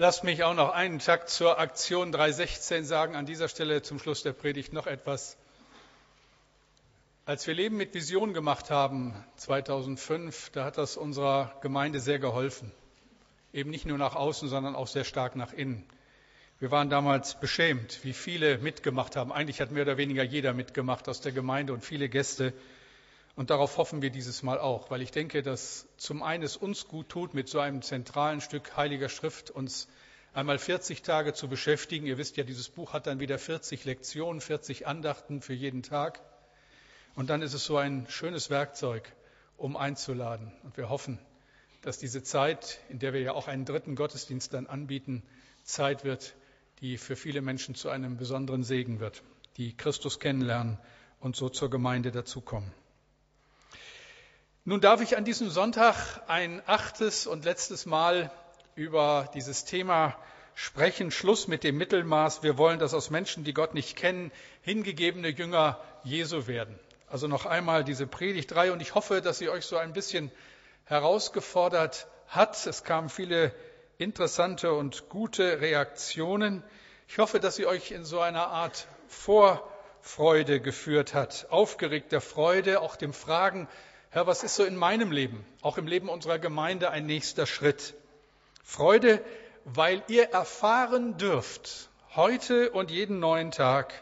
Lasst mich auch noch einen Takt zur Aktion 316 sagen. An dieser Stelle zum Schluss der Predigt noch etwas. Als wir Leben mit Vision gemacht haben, 2005, da hat das unserer Gemeinde sehr geholfen. Eben nicht nur nach außen, sondern auch sehr stark nach innen. Wir waren damals beschämt, wie viele mitgemacht haben. Eigentlich hat mehr oder weniger jeder mitgemacht aus der Gemeinde und viele Gäste. Und darauf hoffen wir dieses Mal auch, weil ich denke, dass zum einen es uns gut tut, mit so einem zentralen Stück Heiliger Schrift uns einmal 40 Tage zu beschäftigen. Ihr wisst ja, dieses Buch hat dann wieder 40 Lektionen, 40 Andachten für jeden Tag. Und dann ist es so ein schönes Werkzeug, um einzuladen. Und wir hoffen, dass diese Zeit, in der wir ja auch einen dritten Gottesdienst dann anbieten, Zeit wird, die für viele Menschen zu einem besonderen Segen wird, die Christus kennenlernen und so zur Gemeinde dazukommen. Nun darf ich an diesem Sonntag ein achtes und letztes Mal über dieses Thema sprechen. Schluss mit dem Mittelmaß. Wir wollen, dass aus Menschen, die Gott nicht kennen, hingegebene Jünger Jesu werden. Also noch einmal diese Predigt 3 und ich hoffe, dass sie euch so ein bisschen herausgefordert hat. Es kamen viele interessante und gute Reaktionen. Ich hoffe, dass sie euch in so einer Art Vorfreude geführt hat, aufgeregter Freude, auch dem Fragen, Herr, was ist so in meinem Leben, auch im Leben unserer Gemeinde ein nächster Schritt? Freude, weil ihr erfahren dürft, heute und jeden neuen Tag,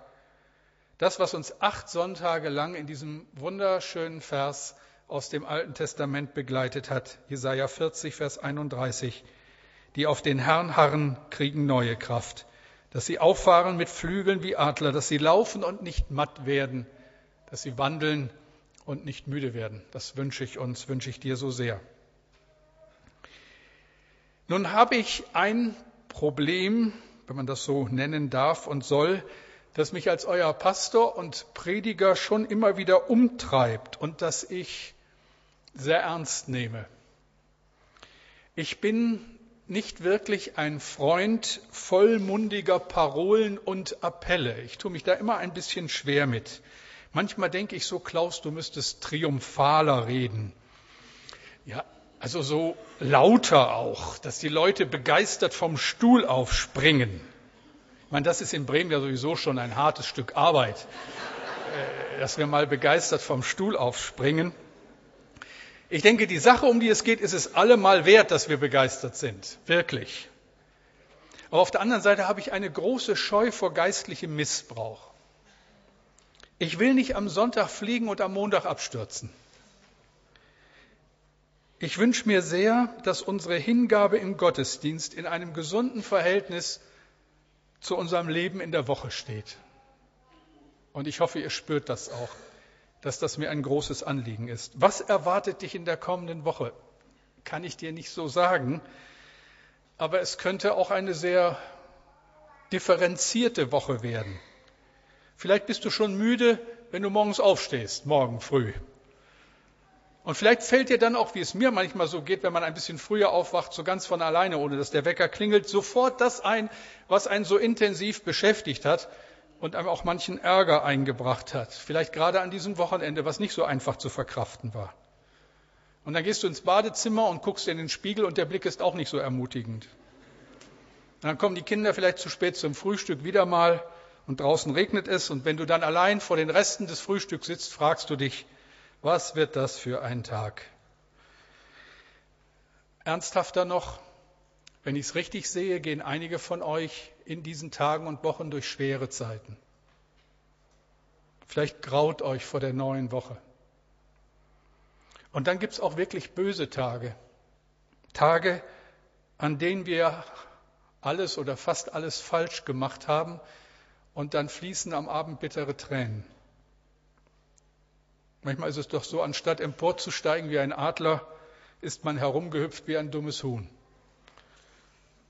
das, was uns acht Sonntage lang in diesem wunderschönen Vers aus dem Alten Testament begleitet hat, Jesaja 40, Vers 31 die auf den Herrn harren, kriegen neue Kraft. Dass sie auffahren mit Flügeln wie Adler, dass sie laufen und nicht matt werden, dass sie wandeln und nicht müde werden. Das wünsche ich uns, wünsche ich dir so sehr. Nun habe ich ein Problem, wenn man das so nennen darf und soll, das mich als euer Pastor und Prediger schon immer wieder umtreibt und das ich sehr ernst nehme. Ich bin nicht wirklich ein Freund vollmundiger Parolen und Appelle. Ich tue mich da immer ein bisschen schwer mit. Manchmal denke ich so, Klaus, du müsstest triumphaler reden. Ja, also so lauter auch, dass die Leute begeistert vom Stuhl aufspringen. Ich meine, das ist in Bremen ja sowieso schon ein hartes Stück Arbeit, äh, dass wir mal begeistert vom Stuhl aufspringen. Ich denke, die Sache, um die es geht, ist es allemal wert, dass wir begeistert sind. Wirklich. Aber auf der anderen Seite habe ich eine große Scheu vor geistlichem Missbrauch. Ich will nicht am Sonntag fliegen und am Montag abstürzen. Ich wünsche mir sehr, dass unsere Hingabe im Gottesdienst in einem gesunden Verhältnis zu unserem Leben in der Woche steht. Und ich hoffe, ihr spürt das auch dass das mir ein großes Anliegen ist. Was erwartet dich in der kommenden Woche? Kann ich dir nicht so sagen, aber es könnte auch eine sehr differenzierte Woche werden. Vielleicht bist du schon müde, wenn du morgens aufstehst, morgen früh. Und vielleicht fällt dir dann auch, wie es mir manchmal so geht, wenn man ein bisschen früher aufwacht, so ganz von alleine, ohne dass der Wecker klingelt, sofort das ein, was einen so intensiv beschäftigt hat, und einem auch manchen Ärger eingebracht hat. Vielleicht gerade an diesem Wochenende, was nicht so einfach zu verkraften war. Und dann gehst du ins Badezimmer und guckst in den Spiegel und der Blick ist auch nicht so ermutigend. Dann kommen die Kinder vielleicht zu spät zum Frühstück wieder mal und draußen regnet es und wenn du dann allein vor den Resten des Frühstücks sitzt, fragst du dich, was wird das für ein Tag? Ernsthafter noch, wenn ich es richtig sehe, gehen einige von euch in diesen Tagen und Wochen durch schwere Zeiten. Vielleicht graut euch vor der neuen Woche. Und dann gibt es auch wirklich böse Tage. Tage, an denen wir alles oder fast alles falsch gemacht haben und dann fließen am Abend bittere Tränen. Manchmal ist es doch so, anstatt emporzusteigen wie ein Adler, ist man herumgehüpft wie ein dummes Huhn.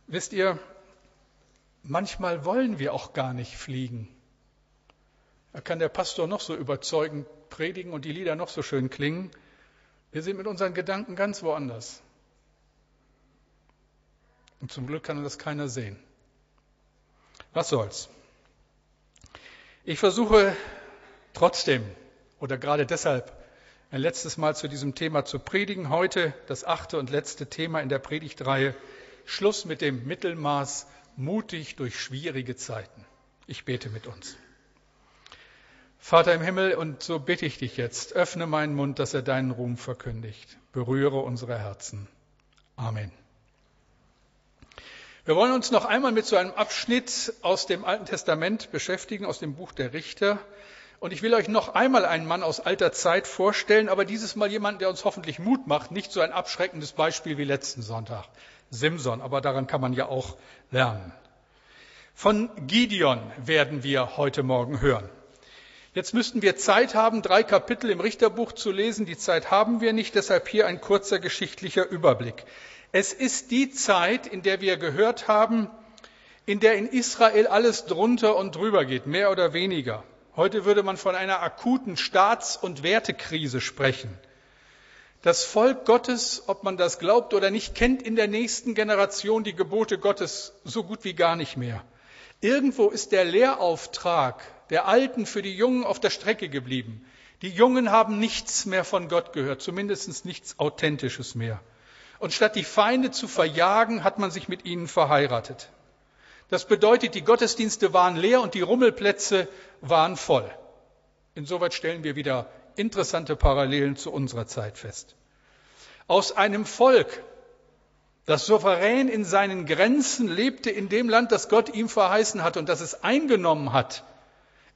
Wisst ihr, manchmal wollen wir auch gar nicht fliegen. Da kann der Pastor noch so überzeugend predigen und die Lieder noch so schön klingen. Wir sind mit unseren Gedanken ganz woanders. Und zum Glück kann das keiner sehen. Was soll's? Ich versuche trotzdem oder gerade deshalb ein letztes Mal zu diesem Thema zu predigen. Heute das achte und letzte Thema in der Predigtreihe Schluss mit dem Mittelmaß, mutig durch schwierige Zeiten. Ich bete mit uns. Vater im Himmel, und so bitte ich dich jetzt, öffne meinen Mund, dass er deinen Ruhm verkündigt. Berühre unsere Herzen. Amen. Wir wollen uns noch einmal mit so einem Abschnitt aus dem Alten Testament beschäftigen, aus dem Buch der Richter. Und ich will euch noch einmal einen Mann aus alter Zeit vorstellen, aber dieses Mal jemanden, der uns hoffentlich Mut macht, nicht so ein abschreckendes Beispiel wie letzten Sonntag. Simson, aber daran kann man ja auch lernen. Von Gideon werden wir heute Morgen hören. Jetzt müssten wir Zeit haben, drei Kapitel im Richterbuch zu lesen. Die Zeit haben wir nicht, deshalb hier ein kurzer geschichtlicher Überblick. Es ist die Zeit, in der wir gehört haben, in der in Israel alles drunter und drüber geht, mehr oder weniger. Heute würde man von einer akuten Staats- und Wertekrise sprechen. Das Volk Gottes, ob man das glaubt oder nicht, kennt in der nächsten Generation die Gebote Gottes so gut wie gar nicht mehr. Irgendwo ist der Lehrauftrag der Alten für die Jungen auf der Strecke geblieben. Die Jungen haben nichts mehr von Gott gehört, zumindest nichts Authentisches mehr. Und statt die Feinde zu verjagen, hat man sich mit ihnen verheiratet. Das bedeutet, die Gottesdienste waren leer und die Rummelplätze waren voll. Insoweit stellen wir wieder interessante Parallelen zu unserer Zeit fest. Aus einem Volk, das souverän in seinen Grenzen lebte in dem Land, das Gott ihm verheißen hat und das es eingenommen hat,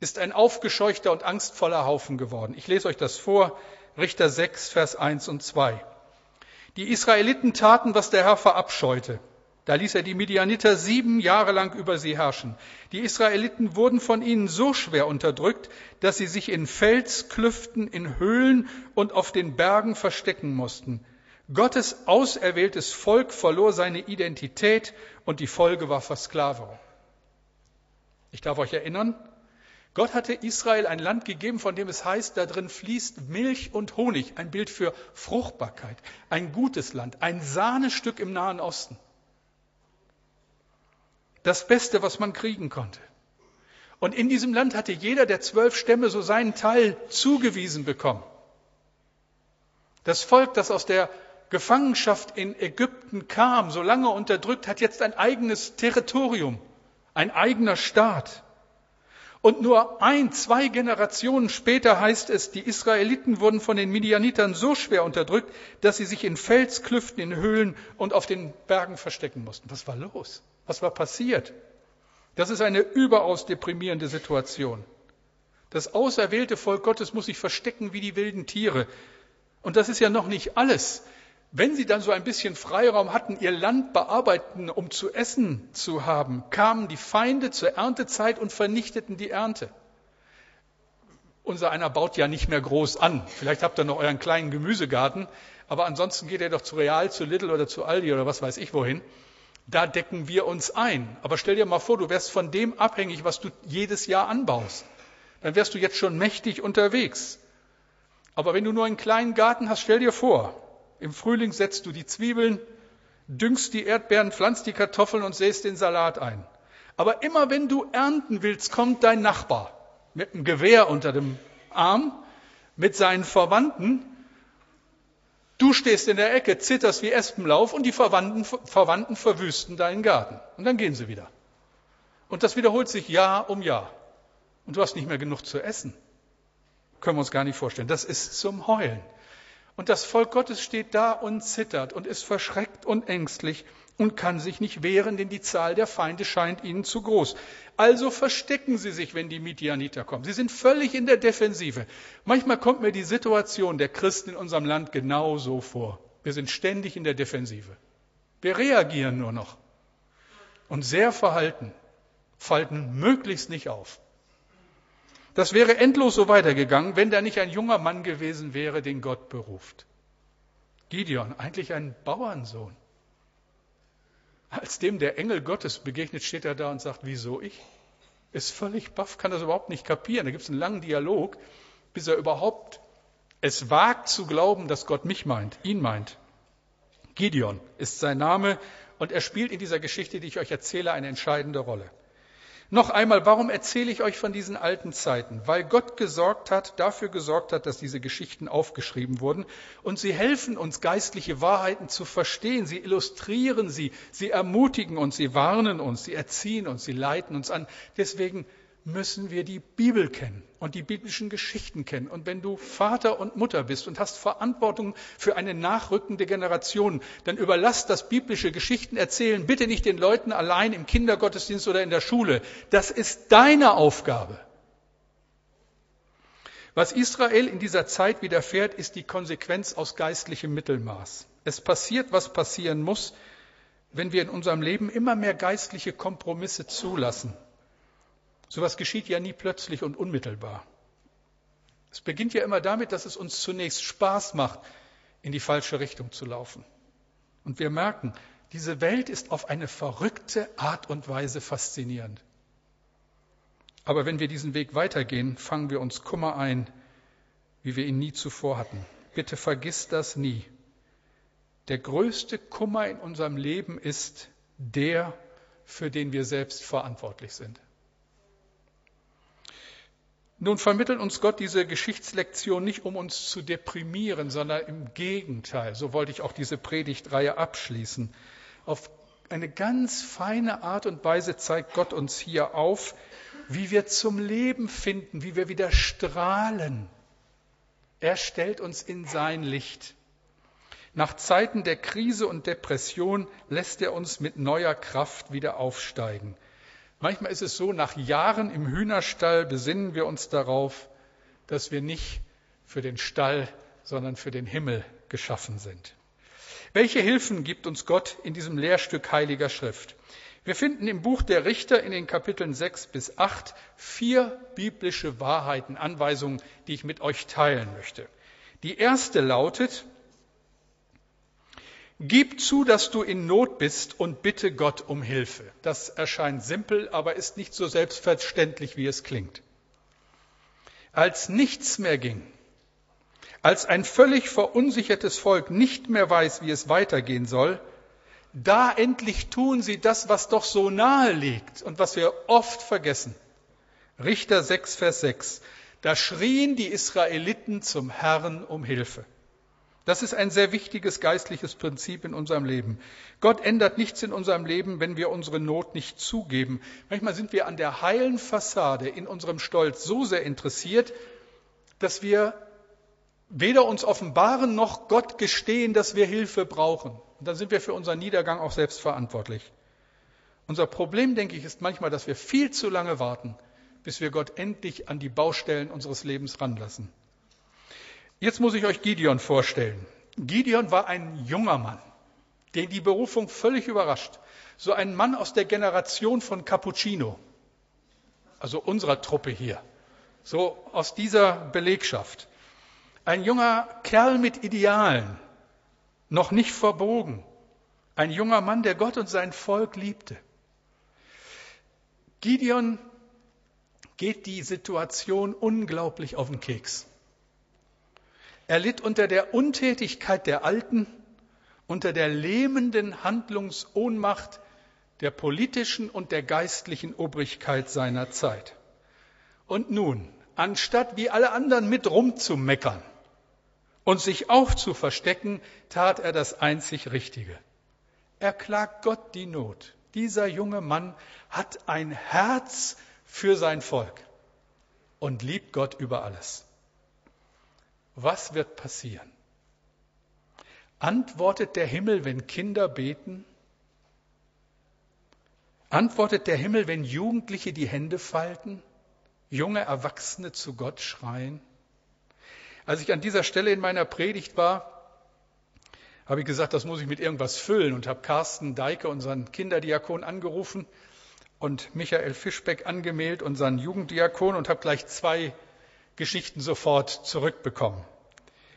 ist ein aufgescheuchter und angstvoller Haufen geworden. Ich lese euch das vor, Richter 6, Vers 1 und 2. Die Israeliten taten, was der Herr verabscheute. Da ließ er die Midianiter sieben Jahre lang über sie herrschen. Die Israeliten wurden von ihnen so schwer unterdrückt, dass sie sich in Felsklüften, in Höhlen und auf den Bergen verstecken mussten. Gottes auserwähltes Volk verlor seine Identität und die Folge war Versklavung. Ich darf euch erinnern, Gott hatte Israel ein Land gegeben, von dem es heißt, da drin fließt Milch und Honig, ein Bild für Fruchtbarkeit, ein gutes Land, ein Sahnestück im Nahen Osten. Das Beste, was man kriegen konnte. Und in diesem Land hatte jeder der zwölf Stämme so seinen Teil zugewiesen bekommen. Das Volk, das aus der Gefangenschaft in Ägypten kam, so lange unterdrückt, hat jetzt ein eigenes Territorium, ein eigener Staat. Und nur ein, zwei Generationen später heißt es, die Israeliten wurden von den Midianitern so schwer unterdrückt, dass sie sich in Felsklüften, in Höhlen und auf den Bergen verstecken mussten. Was war los? Was war passiert? Das ist eine überaus deprimierende Situation. Das auserwählte Volk Gottes muss sich verstecken wie die wilden Tiere. Und das ist ja noch nicht alles. Wenn sie dann so ein bisschen Freiraum hatten, ihr Land bearbeiten, um zu essen zu haben, kamen die Feinde zur Erntezeit und vernichteten die Ernte. Unser einer baut ja nicht mehr groß an. Vielleicht habt ihr noch euren kleinen Gemüsegarten, aber ansonsten geht ihr doch zu Real, zu Lidl oder zu Aldi oder was weiß ich wohin. Da decken wir uns ein. Aber stell dir mal vor, du wärst von dem abhängig, was du jedes Jahr anbaust. Dann wärst du jetzt schon mächtig unterwegs. Aber wenn du nur einen kleinen Garten hast, stell dir vor, im Frühling setzt du die Zwiebeln, düngst die Erdbeeren, pflanzt die Kartoffeln und säst den Salat ein. Aber immer wenn du ernten willst, kommt dein Nachbar mit einem Gewehr unter dem Arm, mit seinen Verwandten. Du stehst in der Ecke, zitterst wie Espenlauf und die Verwandten, Verwandten verwüsten deinen Garten. Und dann gehen sie wieder. Und das wiederholt sich Jahr um Jahr. Und du hast nicht mehr genug zu essen. Können wir uns gar nicht vorstellen. Das ist zum Heulen. Und das Volk Gottes steht da und zittert und ist verschreckt und ängstlich und kann sich nicht wehren, denn die Zahl der Feinde scheint ihnen zu groß. Also verstecken sie sich, wenn die Midianiter kommen. Sie sind völlig in der Defensive. Manchmal kommt mir die Situation der Christen in unserem Land genau so vor. Wir sind ständig in der Defensive. Wir reagieren nur noch und sehr verhalten, falten möglichst nicht auf. Das wäre endlos so weitergegangen, wenn da nicht ein junger Mann gewesen wäre, den Gott beruft. Gideon, eigentlich ein Bauernsohn. Als dem der Engel Gottes begegnet, steht er da und sagt, wieso ich? Ist völlig baff, kann das überhaupt nicht kapieren. Da gibt es einen langen Dialog, bis er überhaupt es wagt zu glauben, dass Gott mich meint, ihn meint. Gideon ist sein Name und er spielt in dieser Geschichte, die ich euch erzähle, eine entscheidende Rolle. Noch einmal, warum erzähle ich euch von diesen alten Zeiten? Weil Gott gesorgt hat, dafür gesorgt hat, dass diese Geschichten aufgeschrieben wurden und sie helfen uns, geistliche Wahrheiten zu verstehen. Sie illustrieren sie, sie ermutigen uns, sie warnen uns, sie erziehen uns, sie leiten uns an. Deswegen müssen wir die Bibel kennen und die biblischen Geschichten kennen. Und wenn du Vater und Mutter bist und hast Verantwortung für eine nachrückende Generation, dann überlass das biblische Geschichten erzählen bitte nicht den Leuten allein im Kindergottesdienst oder in der Schule. Das ist deine Aufgabe. Was Israel in dieser Zeit widerfährt, ist die Konsequenz aus geistlichem Mittelmaß. Es passiert, was passieren muss, wenn wir in unserem Leben immer mehr geistliche Kompromisse zulassen Sowas geschieht ja nie plötzlich und unmittelbar. Es beginnt ja immer damit, dass es uns zunächst Spaß macht, in die falsche Richtung zu laufen. Und wir merken, diese Welt ist auf eine verrückte Art und Weise faszinierend. Aber wenn wir diesen Weg weitergehen, fangen wir uns Kummer ein, wie wir ihn nie zuvor hatten. Bitte vergiss das nie. Der größte Kummer in unserem Leben ist der, für den wir selbst verantwortlich sind. Nun vermittelt uns Gott diese Geschichtslektion nicht, um uns zu deprimieren, sondern im Gegenteil. So wollte ich auch diese Predigtreihe abschließen. Auf eine ganz feine Art und Weise zeigt Gott uns hier auf, wie wir zum Leben finden, wie wir wieder strahlen. Er stellt uns in sein Licht. Nach Zeiten der Krise und Depression lässt er uns mit neuer Kraft wieder aufsteigen. Manchmal ist es so, nach Jahren im Hühnerstall besinnen wir uns darauf, dass wir nicht für den Stall, sondern für den Himmel geschaffen sind. Welche Hilfen gibt uns Gott in diesem Lehrstück Heiliger Schrift? Wir finden im Buch der Richter in den Kapiteln 6 bis 8 vier biblische Wahrheiten, Anweisungen, die ich mit euch teilen möchte. Die erste lautet, Gib zu, dass du in Not bist und bitte Gott um Hilfe. Das erscheint simpel, aber ist nicht so selbstverständlich, wie es klingt. Als nichts mehr ging, als ein völlig verunsichertes Volk nicht mehr weiß, wie es weitergehen soll, da endlich tun sie das, was doch so nahe liegt und was wir oft vergessen. Richter 6, Vers 6. Da schrien die Israeliten zum Herrn um Hilfe. Das ist ein sehr wichtiges geistliches Prinzip in unserem Leben. Gott ändert nichts in unserem Leben, wenn wir unsere Not nicht zugeben. Manchmal sind wir an der heilen Fassade in unserem Stolz so sehr interessiert, dass wir weder uns offenbaren noch Gott gestehen, dass wir Hilfe brauchen. Und dann sind wir für unseren Niedergang auch selbst verantwortlich. Unser Problem, denke ich, ist manchmal, dass wir viel zu lange warten, bis wir Gott endlich an die Baustellen unseres Lebens ranlassen. Jetzt muss ich euch Gideon vorstellen. Gideon war ein junger Mann, den die Berufung völlig überrascht. So ein Mann aus der Generation von Cappuccino, also unserer Truppe hier, so aus dieser Belegschaft. Ein junger Kerl mit Idealen, noch nicht verbogen. Ein junger Mann, der Gott und sein Volk liebte. Gideon geht die Situation unglaublich auf den Keks. Er litt unter der Untätigkeit der Alten, unter der lähmenden Handlungsohnmacht der politischen und der geistlichen Obrigkeit seiner Zeit. Und nun, anstatt wie alle anderen mit rumzumeckern und sich auch zu verstecken, tat er das einzig Richtige. Er klagt Gott die Not. Dieser junge Mann hat ein Herz für sein Volk und liebt Gott über alles. Was wird passieren? Antwortet der Himmel, wenn Kinder beten? Antwortet der Himmel, wenn Jugendliche die Hände falten? Junge Erwachsene zu Gott schreien? Als ich an dieser Stelle in meiner Predigt war, habe ich gesagt, das muss ich mit irgendwas füllen und habe Carsten Deike, unseren Kinderdiakon, angerufen und Michael Fischbeck angemeldet, unseren Jugenddiakon, und habe gleich zwei Geschichten sofort zurückbekommen.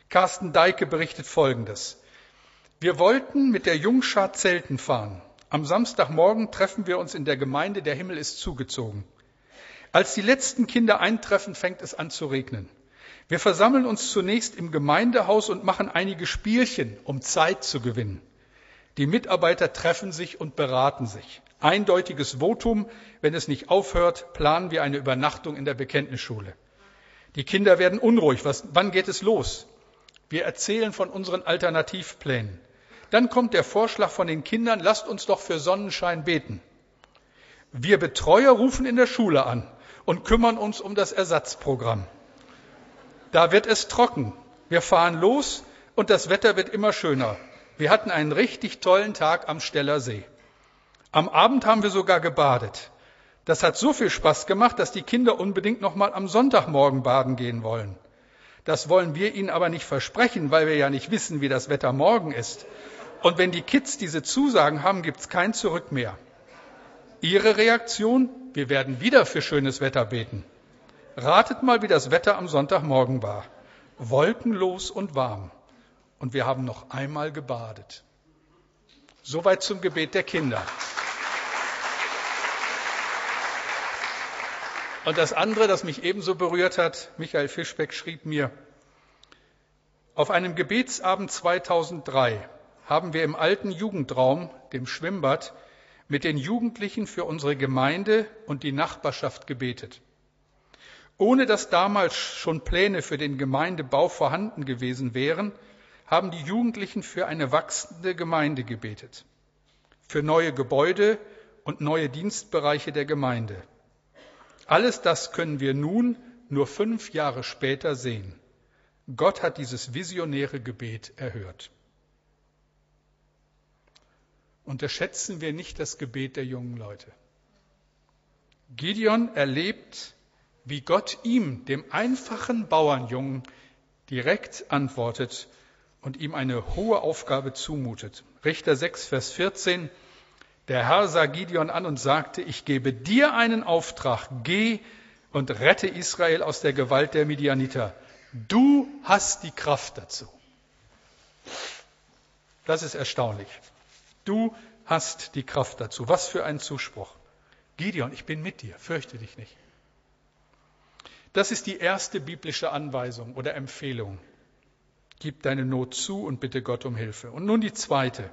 Carsten Deike berichtet Folgendes. Wir wollten mit der Jungschar Zelten fahren. Am Samstagmorgen treffen wir uns in der Gemeinde, der Himmel ist zugezogen. Als die letzten Kinder eintreffen, fängt es an zu regnen. Wir versammeln uns zunächst im Gemeindehaus und machen einige Spielchen, um Zeit zu gewinnen. Die Mitarbeiter treffen sich und beraten sich. Eindeutiges Votum, wenn es nicht aufhört, planen wir eine Übernachtung in der Bekenntnisschule. Die Kinder werden unruhig. Was, wann geht es los? Wir erzählen von unseren Alternativplänen. Dann kommt der Vorschlag von den Kindern, lasst uns doch für Sonnenschein beten. Wir Betreuer rufen in der Schule an und kümmern uns um das Ersatzprogramm. Da wird es trocken. Wir fahren los und das Wetter wird immer schöner. Wir hatten einen richtig tollen Tag am Steller See. Am Abend haben wir sogar gebadet. Das hat so viel Spaß gemacht, dass die Kinder unbedingt noch mal am Sonntagmorgen baden gehen wollen. Das wollen wir ihnen aber nicht versprechen, weil wir ja nicht wissen, wie das Wetter morgen ist. Und wenn die Kids diese Zusagen haben, gibt es kein Zurück mehr. Ihre Reaktion? Wir werden wieder für schönes Wetter beten. Ratet mal, wie das Wetter am Sonntagmorgen war. Wolkenlos und warm. Und wir haben noch einmal gebadet. Soweit zum Gebet der Kinder. Und das andere, das mich ebenso berührt hat, Michael Fischbeck schrieb mir, auf einem Gebetsabend 2003 haben wir im alten Jugendraum, dem Schwimmbad, mit den Jugendlichen für unsere Gemeinde und die Nachbarschaft gebetet. Ohne dass damals schon Pläne für den Gemeindebau vorhanden gewesen wären, haben die Jugendlichen für eine wachsende Gemeinde gebetet, für neue Gebäude und neue Dienstbereiche der Gemeinde. Alles das können wir nun, nur fünf Jahre später, sehen. Gott hat dieses visionäre Gebet erhört. Unterschätzen wir nicht das Gebet der jungen Leute. Gideon erlebt, wie Gott ihm, dem einfachen Bauernjungen, direkt antwortet und ihm eine hohe Aufgabe zumutet. Richter 6, Vers 14. Der Herr sah Gideon an und sagte, ich gebe dir einen Auftrag, geh und rette Israel aus der Gewalt der Midianiter. Du hast die Kraft dazu. Das ist erstaunlich. Du hast die Kraft dazu. Was für ein Zuspruch. Gideon, ich bin mit dir, fürchte dich nicht. Das ist die erste biblische Anweisung oder Empfehlung. Gib deine Not zu und bitte Gott um Hilfe. Und nun die zweite.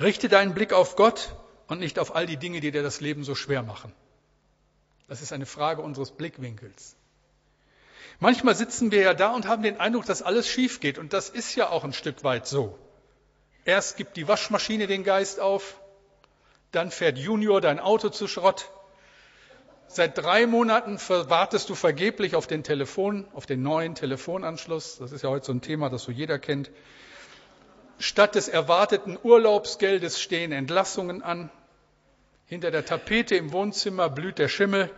Richte deinen Blick auf Gott und nicht auf all die Dinge, die dir das Leben so schwer machen. Das ist eine Frage unseres Blickwinkels. Manchmal sitzen wir ja da und haben den Eindruck, dass alles schief geht. Und das ist ja auch ein Stück weit so. Erst gibt die Waschmaschine den Geist auf, dann fährt Junior dein Auto zu Schrott. Seit drei Monaten wartest du vergeblich auf den Telefon, auf den neuen Telefonanschluss. Das ist ja heute so ein Thema, das so jeder kennt. Statt des erwarteten Urlaubsgeldes stehen Entlassungen an. Hinter der Tapete im Wohnzimmer blüht der Schimmel.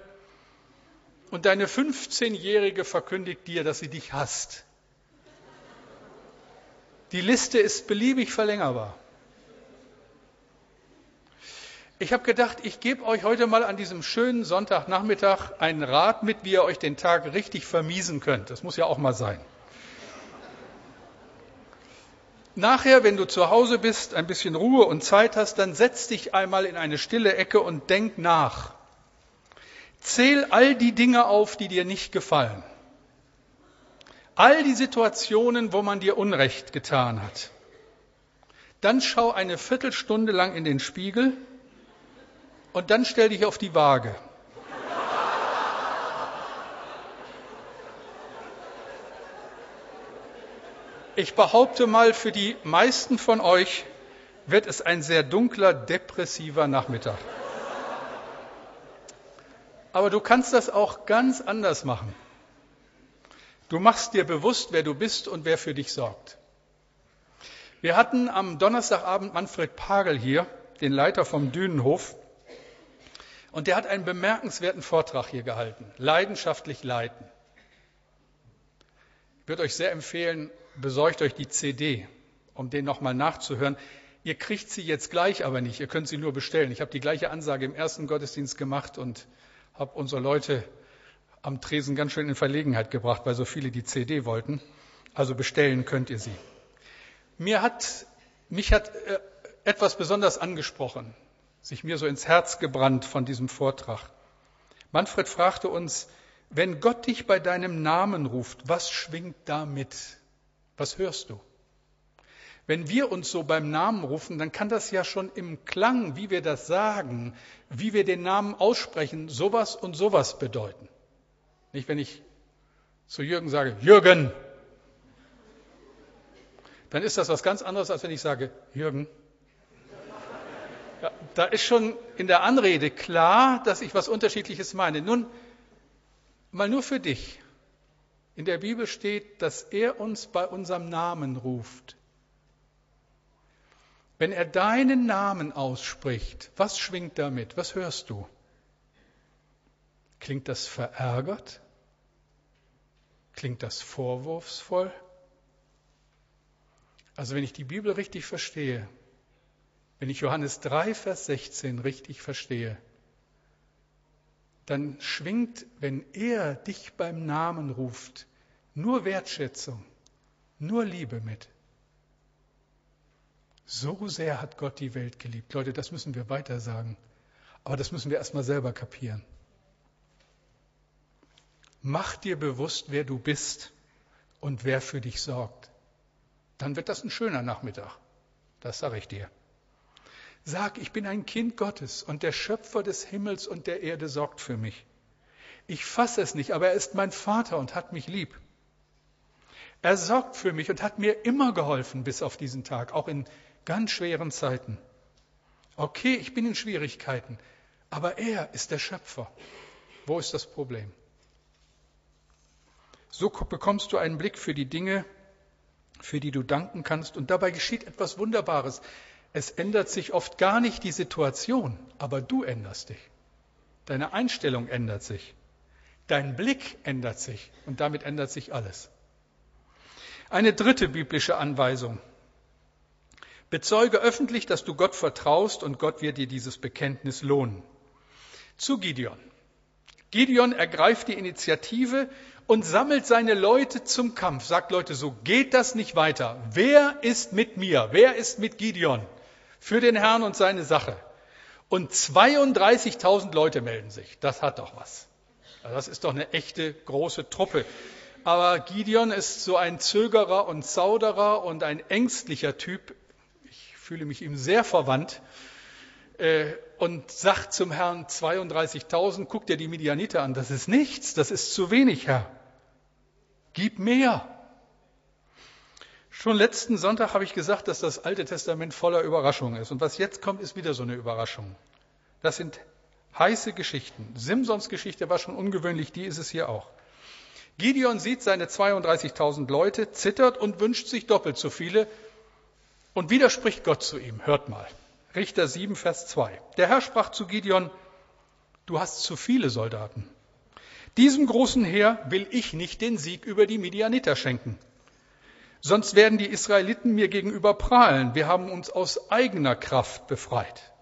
Und deine 15-Jährige verkündigt dir, dass sie dich hasst. Die Liste ist beliebig verlängerbar. Ich habe gedacht, ich gebe euch heute mal an diesem schönen Sonntagnachmittag einen Rat mit, wie ihr euch den Tag richtig vermiesen könnt. Das muss ja auch mal sein. Nachher, wenn du zu Hause bist, ein bisschen Ruhe und Zeit hast, dann setz dich einmal in eine stille Ecke und denk nach. Zähl all die Dinge auf, die dir nicht gefallen. All die Situationen, wo man dir Unrecht getan hat. Dann schau eine Viertelstunde lang in den Spiegel und dann stell dich auf die Waage. Ich behaupte mal, für die meisten von euch wird es ein sehr dunkler, depressiver Nachmittag. Aber du kannst das auch ganz anders machen. Du machst dir bewusst, wer du bist und wer für dich sorgt. Wir hatten am Donnerstagabend Manfred Pagel hier, den Leiter vom Dünenhof, und der hat einen bemerkenswerten Vortrag hier gehalten. Leidenschaftlich leiten. Ich würde euch sehr empfehlen, besorgt euch die CD, um den nochmal nachzuhören. Ihr kriegt sie jetzt gleich aber nicht, ihr könnt sie nur bestellen. Ich habe die gleiche Ansage im ersten Gottesdienst gemacht und habe unsere Leute am Tresen ganz schön in Verlegenheit gebracht, weil so viele die CD wollten. Also bestellen könnt ihr sie. Mir hat, mich hat äh, etwas besonders angesprochen, sich mir so ins Herz gebrannt von diesem Vortrag. Manfred fragte uns, wenn Gott dich bei deinem Namen ruft, was schwingt da mit? Was hörst du? Wenn wir uns so beim Namen rufen, dann kann das ja schon im Klang, wie wir das sagen, wie wir den Namen aussprechen, sowas und sowas bedeuten. Nicht, wenn ich zu Jürgen sage, Jürgen, dann ist das was ganz anderes, als wenn ich sage, Jürgen. Ja, da ist schon in der Anrede klar, dass ich was Unterschiedliches meine. Nun, mal nur für dich. In der Bibel steht, dass er uns bei unserem Namen ruft. Wenn er deinen Namen ausspricht, was schwingt damit? Was hörst du? Klingt das verärgert? Klingt das vorwurfsvoll? Also wenn ich die Bibel richtig verstehe, wenn ich Johannes 3, Vers 16 richtig verstehe, dann schwingt, wenn er dich beim Namen ruft, nur Wertschätzung, nur Liebe mit. So sehr hat Gott die Welt geliebt. Leute, das müssen wir weiter sagen. Aber das müssen wir erstmal selber kapieren. Mach dir bewusst, wer du bist und wer für dich sorgt. Dann wird das ein schöner Nachmittag. Das sage ich dir. Sag, ich bin ein Kind Gottes und der Schöpfer des Himmels und der Erde sorgt für mich. Ich fasse es nicht, aber er ist mein Vater und hat mich lieb. Er sorgt für mich und hat mir immer geholfen bis auf diesen Tag, auch in ganz schweren Zeiten. Okay, ich bin in Schwierigkeiten, aber er ist der Schöpfer. Wo ist das Problem? So bekommst du einen Blick für die Dinge, für die du danken kannst. Und dabei geschieht etwas Wunderbares. Es ändert sich oft gar nicht die Situation, aber du änderst dich. Deine Einstellung ändert sich. Dein Blick ändert sich und damit ändert sich alles. Eine dritte biblische Anweisung. Bezeuge öffentlich, dass du Gott vertraust und Gott wird dir dieses Bekenntnis lohnen. Zu Gideon. Gideon ergreift die Initiative und sammelt seine Leute zum Kampf. Sagt Leute, so geht das nicht weiter. Wer ist mit mir? Wer ist mit Gideon? Für den Herrn und seine Sache. Und 32.000 Leute melden sich. Das hat doch was. Das ist doch eine echte große Truppe. Aber Gideon ist so ein Zögerer und Zauderer und ein ängstlicher Typ. Ich fühle mich ihm sehr verwandt. Äh, und sagt zum Herrn 32.000, guck dir die Midianiter an, das ist nichts, das ist zu wenig, Herr. Gib mehr. Schon letzten Sonntag habe ich gesagt, dass das Alte Testament voller Überraschungen ist. Und was jetzt kommt, ist wieder so eine Überraschung. Das sind heiße Geschichten. Simsons Geschichte war schon ungewöhnlich, die ist es hier auch. Gideon sieht seine 32.000 Leute, zittert und wünscht sich doppelt so viele und widerspricht Gott zu ihm. Hört mal. Richter 7, Vers 2. Der Herr sprach zu Gideon, du hast zu viele Soldaten. Diesem großen Heer will ich nicht den Sieg über die Midianiter schenken. Sonst werden die Israeliten mir gegenüber prahlen. Wir haben uns aus eigener Kraft befreit.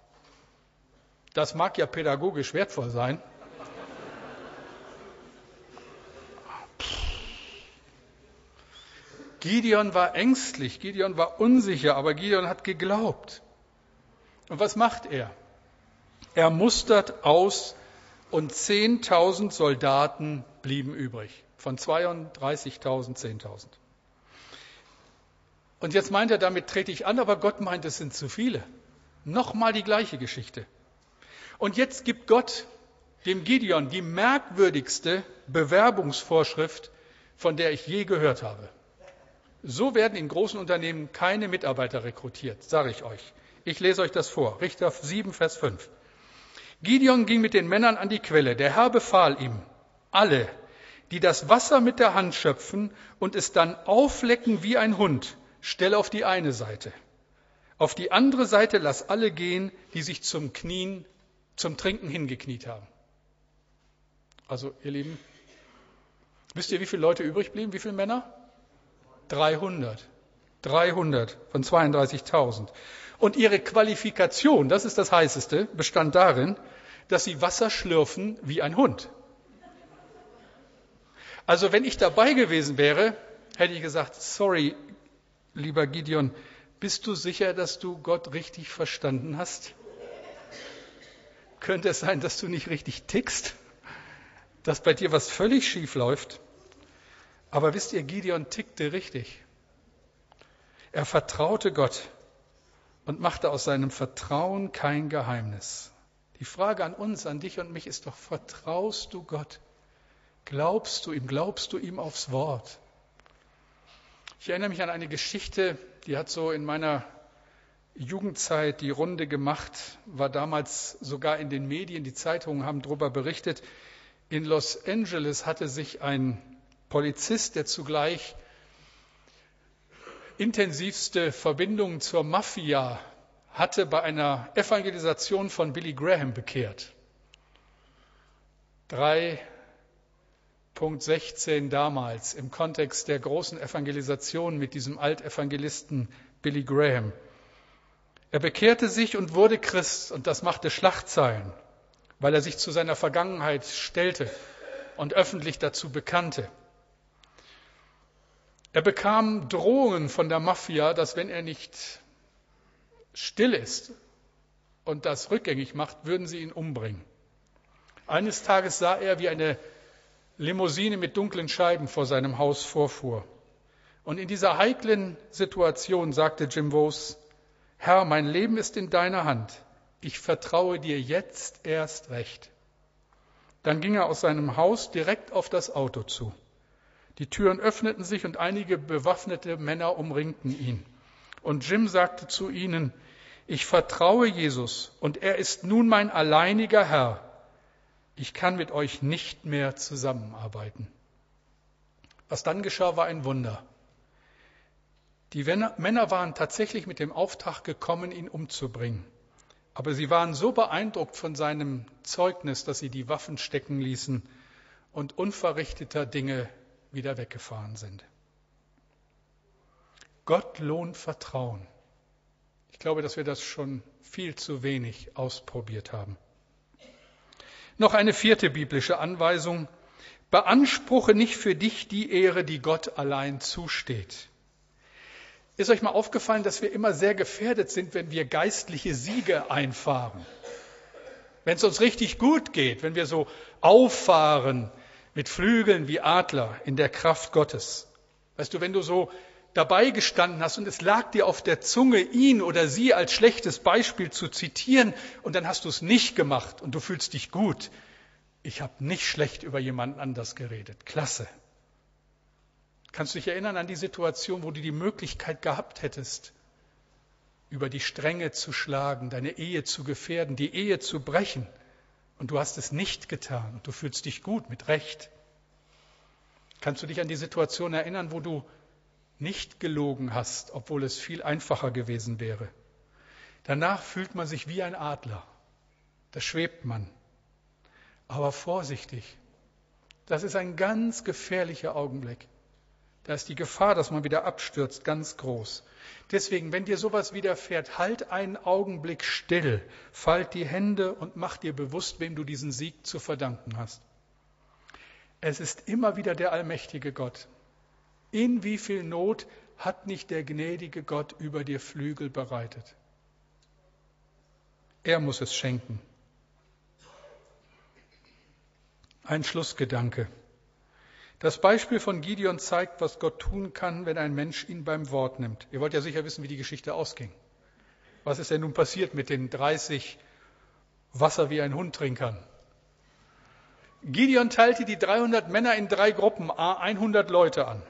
Das mag ja pädagogisch wertvoll sein. Gideon war ängstlich, Gideon war unsicher, aber Gideon hat geglaubt. Und was macht er? Er mustert aus und 10.000 Soldaten blieben übrig. Von 32.000 10.000. Und jetzt meint er, damit trete ich an, aber Gott meint, es sind zu viele. Nochmal die gleiche Geschichte. Und jetzt gibt Gott dem Gideon die merkwürdigste Bewerbungsvorschrift, von der ich je gehört habe. So werden in großen Unternehmen keine Mitarbeiter rekrutiert, sage ich euch. Ich lese euch das vor. Richter 7, Vers 5. Gideon ging mit den Männern an die Quelle. Der Herr befahl ihm, alle, die das Wasser mit der Hand schöpfen und es dann auflecken wie ein Hund, stell auf die eine Seite. Auf die andere Seite lass alle gehen, die sich zum Knien, zum Trinken hingekniet haben. Also, ihr Lieben, wisst ihr, wie viele Leute übrig blieben? Wie viele Männer? 300. 300 von 32.000. Und ihre Qualifikation, das ist das Heißeste, bestand darin, dass sie Wasser schlürfen wie ein Hund. Also wenn ich dabei gewesen wäre, hätte ich gesagt, sorry, Lieber Gideon, bist du sicher, dass du Gott richtig verstanden hast? Könnte es sein, dass du nicht richtig tickst? Dass bei dir was völlig schief läuft? Aber wisst ihr, Gideon tickte richtig. Er vertraute Gott und machte aus seinem Vertrauen kein Geheimnis. Die Frage an uns, an dich und mich ist doch, vertraust du Gott? Glaubst du ihm? Glaubst du ihm aufs Wort? Ich erinnere mich an eine Geschichte, die hat so in meiner Jugendzeit die Runde gemacht, war damals sogar in den Medien, die Zeitungen haben darüber berichtet. In Los Angeles hatte sich ein Polizist, der zugleich intensivste Verbindungen zur Mafia hatte, bei einer Evangelisation von Billy Graham bekehrt. 3.16 damals im Kontext der großen Evangelisation mit diesem Altevangelisten Billy Graham. Er bekehrte sich und wurde Christ und das machte Schlachtzeilen, weil er sich zu seiner Vergangenheit stellte und öffentlich dazu bekannte. Er bekam Drohungen von der Mafia, dass wenn er nicht still ist und das rückgängig macht, würden sie ihn umbringen. Eines Tages sah er, wie eine Limousine mit dunklen Scheiben vor seinem Haus vorfuhr. Und in dieser heiklen Situation sagte Jim Vos, Herr, mein Leben ist in deiner Hand. Ich vertraue dir jetzt erst recht. Dann ging er aus seinem Haus direkt auf das Auto zu. Die Türen öffneten sich und einige bewaffnete Männer umringten ihn. Und Jim sagte zu ihnen, ich vertraue Jesus und er ist nun mein alleiniger Herr. Ich kann mit euch nicht mehr zusammenarbeiten. Was dann geschah, war ein Wunder. Die Männer waren tatsächlich mit dem Auftrag gekommen, ihn umzubringen. Aber sie waren so beeindruckt von seinem Zeugnis, dass sie die Waffen stecken ließen und unverrichteter Dinge wieder weggefahren sind. Gott lohnt Vertrauen. Ich glaube, dass wir das schon viel zu wenig ausprobiert haben. Noch eine vierte biblische Anweisung. Beanspruche nicht für dich die Ehre, die Gott allein zusteht. Ist euch mal aufgefallen, dass wir immer sehr gefährdet sind, wenn wir geistliche Siege einfahren? Wenn es uns richtig gut geht, wenn wir so auffahren mit Flügeln wie Adler in der Kraft Gottes. Weißt du, wenn du so dabei gestanden hast und es lag dir auf der Zunge, ihn oder sie als schlechtes Beispiel zu zitieren und dann hast du es nicht gemacht und du fühlst dich gut. Ich habe nicht schlecht über jemanden anders geredet. Klasse. Kannst du dich erinnern an die Situation, wo du die Möglichkeit gehabt hättest, über die Stränge zu schlagen, deine Ehe zu gefährden, die Ehe zu brechen, und du hast es nicht getan und du fühlst dich gut mit Recht? Kannst du dich an die Situation erinnern, wo du nicht gelogen hast, obwohl es viel einfacher gewesen wäre? Danach fühlt man sich wie ein Adler. Da schwebt man. Aber vorsichtig. Das ist ein ganz gefährlicher Augenblick. Da ist die Gefahr, dass man wieder abstürzt, ganz groß. Deswegen, wenn dir sowas widerfährt, halt einen Augenblick still, falt die Hände und mach dir bewusst, wem du diesen Sieg zu verdanken hast. Es ist immer wieder der allmächtige Gott. In wie viel Not hat nicht der gnädige Gott über dir Flügel bereitet? Er muss es schenken. Ein Schlussgedanke. Das Beispiel von Gideon zeigt, was Gott tun kann, wenn ein Mensch ihn beim Wort nimmt. Ihr wollt ja sicher wissen, wie die Geschichte ausging. Was ist denn nun passiert mit den 30 Wasser wie ein Hund trinkern? Gideon teilte die 300 Männer in drei Gruppen, a 100 Leute an.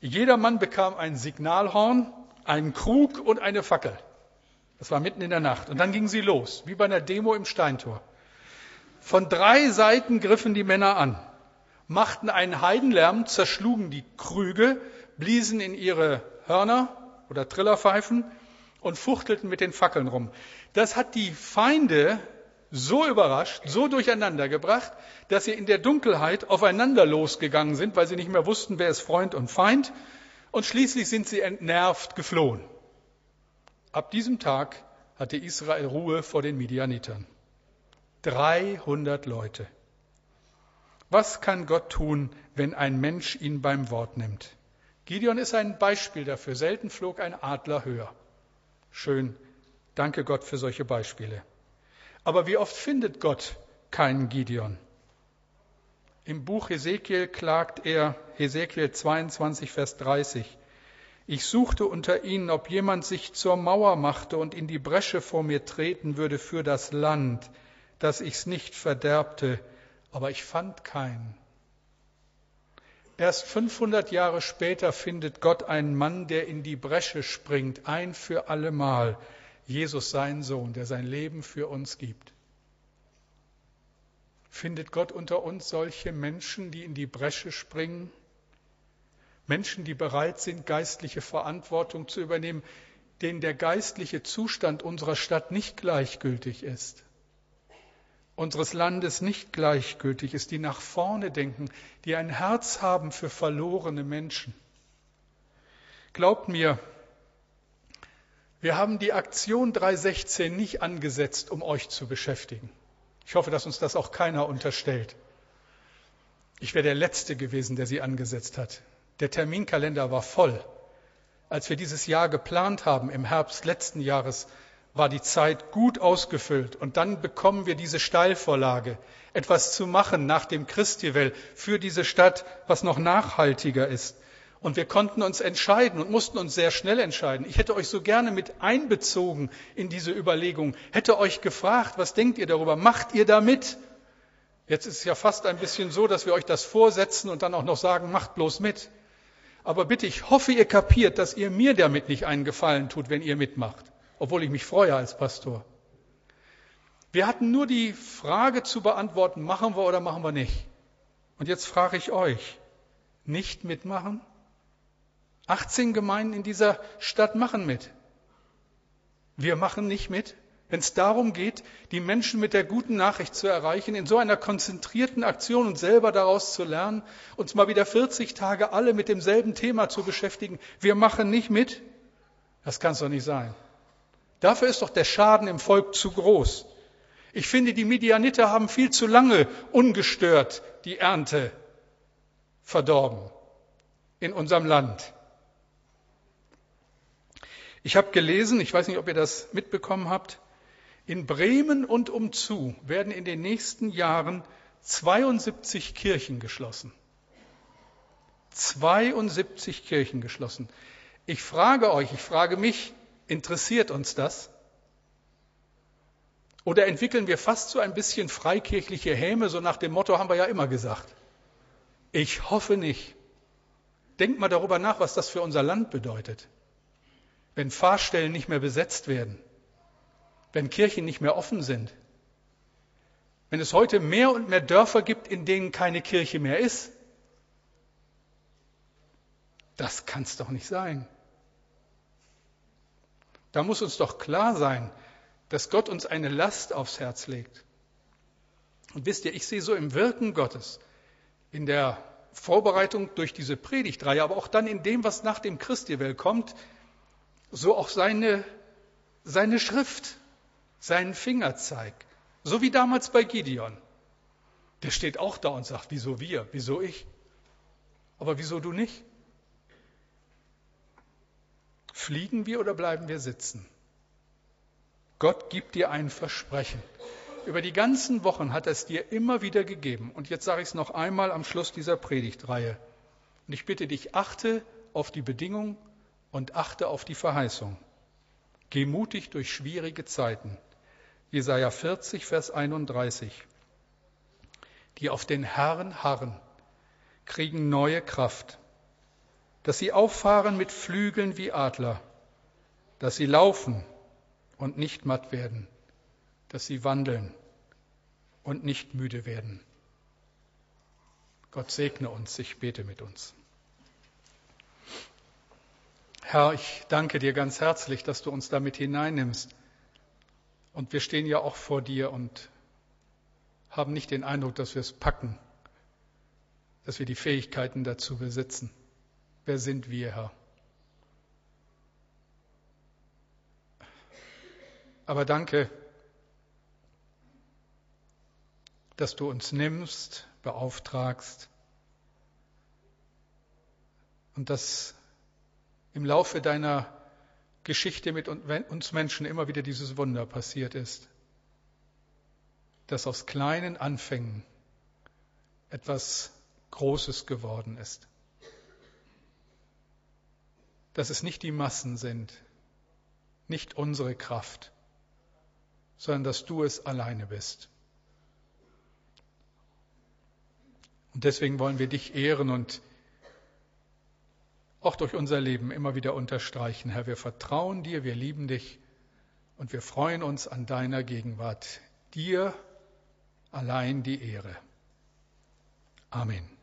Jeder Mann bekam ein Signalhorn, einen Krug und eine Fackel. Das war mitten in der Nacht. Und dann gingen sie los, wie bei einer Demo im Steintor. Von drei Seiten griffen die Männer an machten einen Heidenlärm, zerschlugen die Krüge, bliesen in ihre Hörner oder Trillerpfeifen und fuchtelten mit den Fackeln rum. Das hat die Feinde so überrascht, so durcheinander gebracht, dass sie in der Dunkelheit aufeinander losgegangen sind, weil sie nicht mehr wussten, wer ist Freund und Feind. Und schließlich sind sie entnervt geflohen. Ab diesem Tag hatte Israel Ruhe vor den Midianitern. 300 Leute. Was kann Gott tun, wenn ein Mensch ihn beim Wort nimmt? Gideon ist ein Beispiel dafür. Selten flog ein Adler höher. Schön. Danke Gott für solche Beispiele. Aber wie oft findet Gott keinen Gideon? Im Buch Hesekiel klagt er, Hesekiel 22, Vers 30, Ich suchte unter ihnen, ob jemand sich zur Mauer machte und in die Bresche vor mir treten würde für das Land, dass ich's nicht verderbte, aber ich fand keinen. Erst 500 Jahre später findet Gott einen Mann, der in die Bresche springt, ein für allemal. Jesus, sein Sohn, der sein Leben für uns gibt. Findet Gott unter uns solche Menschen, die in die Bresche springen? Menschen, die bereit sind, geistliche Verantwortung zu übernehmen, denen der geistliche Zustand unserer Stadt nicht gleichgültig ist unseres Landes nicht gleichgültig ist, die nach vorne denken, die ein Herz haben für verlorene Menschen. Glaubt mir, wir haben die Aktion 316 nicht angesetzt, um euch zu beschäftigen. Ich hoffe, dass uns das auch keiner unterstellt. Ich wäre der Letzte gewesen, der sie angesetzt hat. Der Terminkalender war voll. Als wir dieses Jahr geplant haben, im Herbst letzten Jahres, war die Zeit gut ausgefüllt. Und dann bekommen wir diese Steilvorlage, etwas zu machen nach dem Christiwell für diese Stadt, was noch nachhaltiger ist. Und wir konnten uns entscheiden und mussten uns sehr schnell entscheiden. Ich hätte euch so gerne mit einbezogen in diese Überlegung, hätte euch gefragt, was denkt ihr darüber? Macht ihr da mit? Jetzt ist es ja fast ein bisschen so, dass wir euch das vorsetzen und dann auch noch sagen, macht bloß mit. Aber bitte, ich hoffe, ihr kapiert, dass ihr mir damit nicht einen Gefallen tut, wenn ihr mitmacht obwohl ich mich freue als Pastor. Wir hatten nur die Frage zu beantworten, machen wir oder machen wir nicht. Und jetzt frage ich euch, nicht mitmachen? 18 Gemeinden in dieser Stadt machen mit. Wir machen nicht mit, wenn es darum geht, die Menschen mit der guten Nachricht zu erreichen, in so einer konzentrierten Aktion und selber daraus zu lernen, uns mal wieder 40 Tage alle mit demselben Thema zu beschäftigen. Wir machen nicht mit. Das kann es doch nicht sein. Dafür ist doch der Schaden im Volk zu groß. Ich finde, die Midianiter haben viel zu lange ungestört die Ernte verdorben in unserem Land. Ich habe gelesen, ich weiß nicht, ob ihr das mitbekommen habt, in Bremen und umzu werden in den nächsten Jahren 72 Kirchen geschlossen. 72 Kirchen geschlossen. Ich frage euch, ich frage mich, Interessiert uns das? Oder entwickeln wir fast so ein bisschen freikirchliche Häme, so nach dem Motto haben wir ja immer gesagt. Ich hoffe nicht. Denkt mal darüber nach, was das für unser Land bedeutet. Wenn Fahrstellen nicht mehr besetzt werden, wenn Kirchen nicht mehr offen sind, wenn es heute mehr und mehr Dörfer gibt, in denen keine Kirche mehr ist. Das kann es doch nicht sein. Da muss uns doch klar sein, dass Gott uns eine Last aufs Herz legt. Und wisst ihr, ich sehe so im Wirken Gottes, in der Vorbereitung durch diese Predigtreihe, aber auch dann in dem, was nach dem Christiwell kommt, so auch seine, seine Schrift, seinen Fingerzeig. So wie damals bei Gideon. Der steht auch da und sagt, wieso wir, wieso ich? Aber wieso du nicht? Fliegen wir oder bleiben wir sitzen? Gott gibt dir ein Versprechen. Über die ganzen Wochen hat er es dir immer wieder gegeben. Und jetzt sage ich es noch einmal am Schluss dieser Predigtreihe. Und ich bitte dich, achte auf die Bedingung und achte auf die Verheißung. Geh mutig durch schwierige Zeiten. Jesaja 40, Vers 31. Die auf den Herrn harren, kriegen neue Kraft dass sie auffahren mit Flügeln wie Adler, dass sie laufen und nicht matt werden, dass sie wandeln und nicht müde werden. Gott segne uns, ich bete mit uns. Herr, ich danke dir ganz herzlich, dass du uns damit hineinnimmst. Und wir stehen ja auch vor dir und haben nicht den Eindruck, dass wir es packen, dass wir die Fähigkeiten dazu besitzen. Wer sind wir, Herr? Aber danke, dass du uns nimmst, beauftragst und dass im Laufe deiner Geschichte mit uns Menschen immer wieder dieses Wunder passiert ist, dass aus kleinen Anfängen etwas Großes geworden ist. dass es nicht die Massen sind, nicht unsere Kraft, sondern dass du es alleine bist. Und deswegen wollen wir dich ehren und auch durch unser Leben immer wieder unterstreichen. Herr, wir vertrauen dir, wir lieben dich und wir freuen uns an deiner Gegenwart. Dir allein die Ehre. Amen.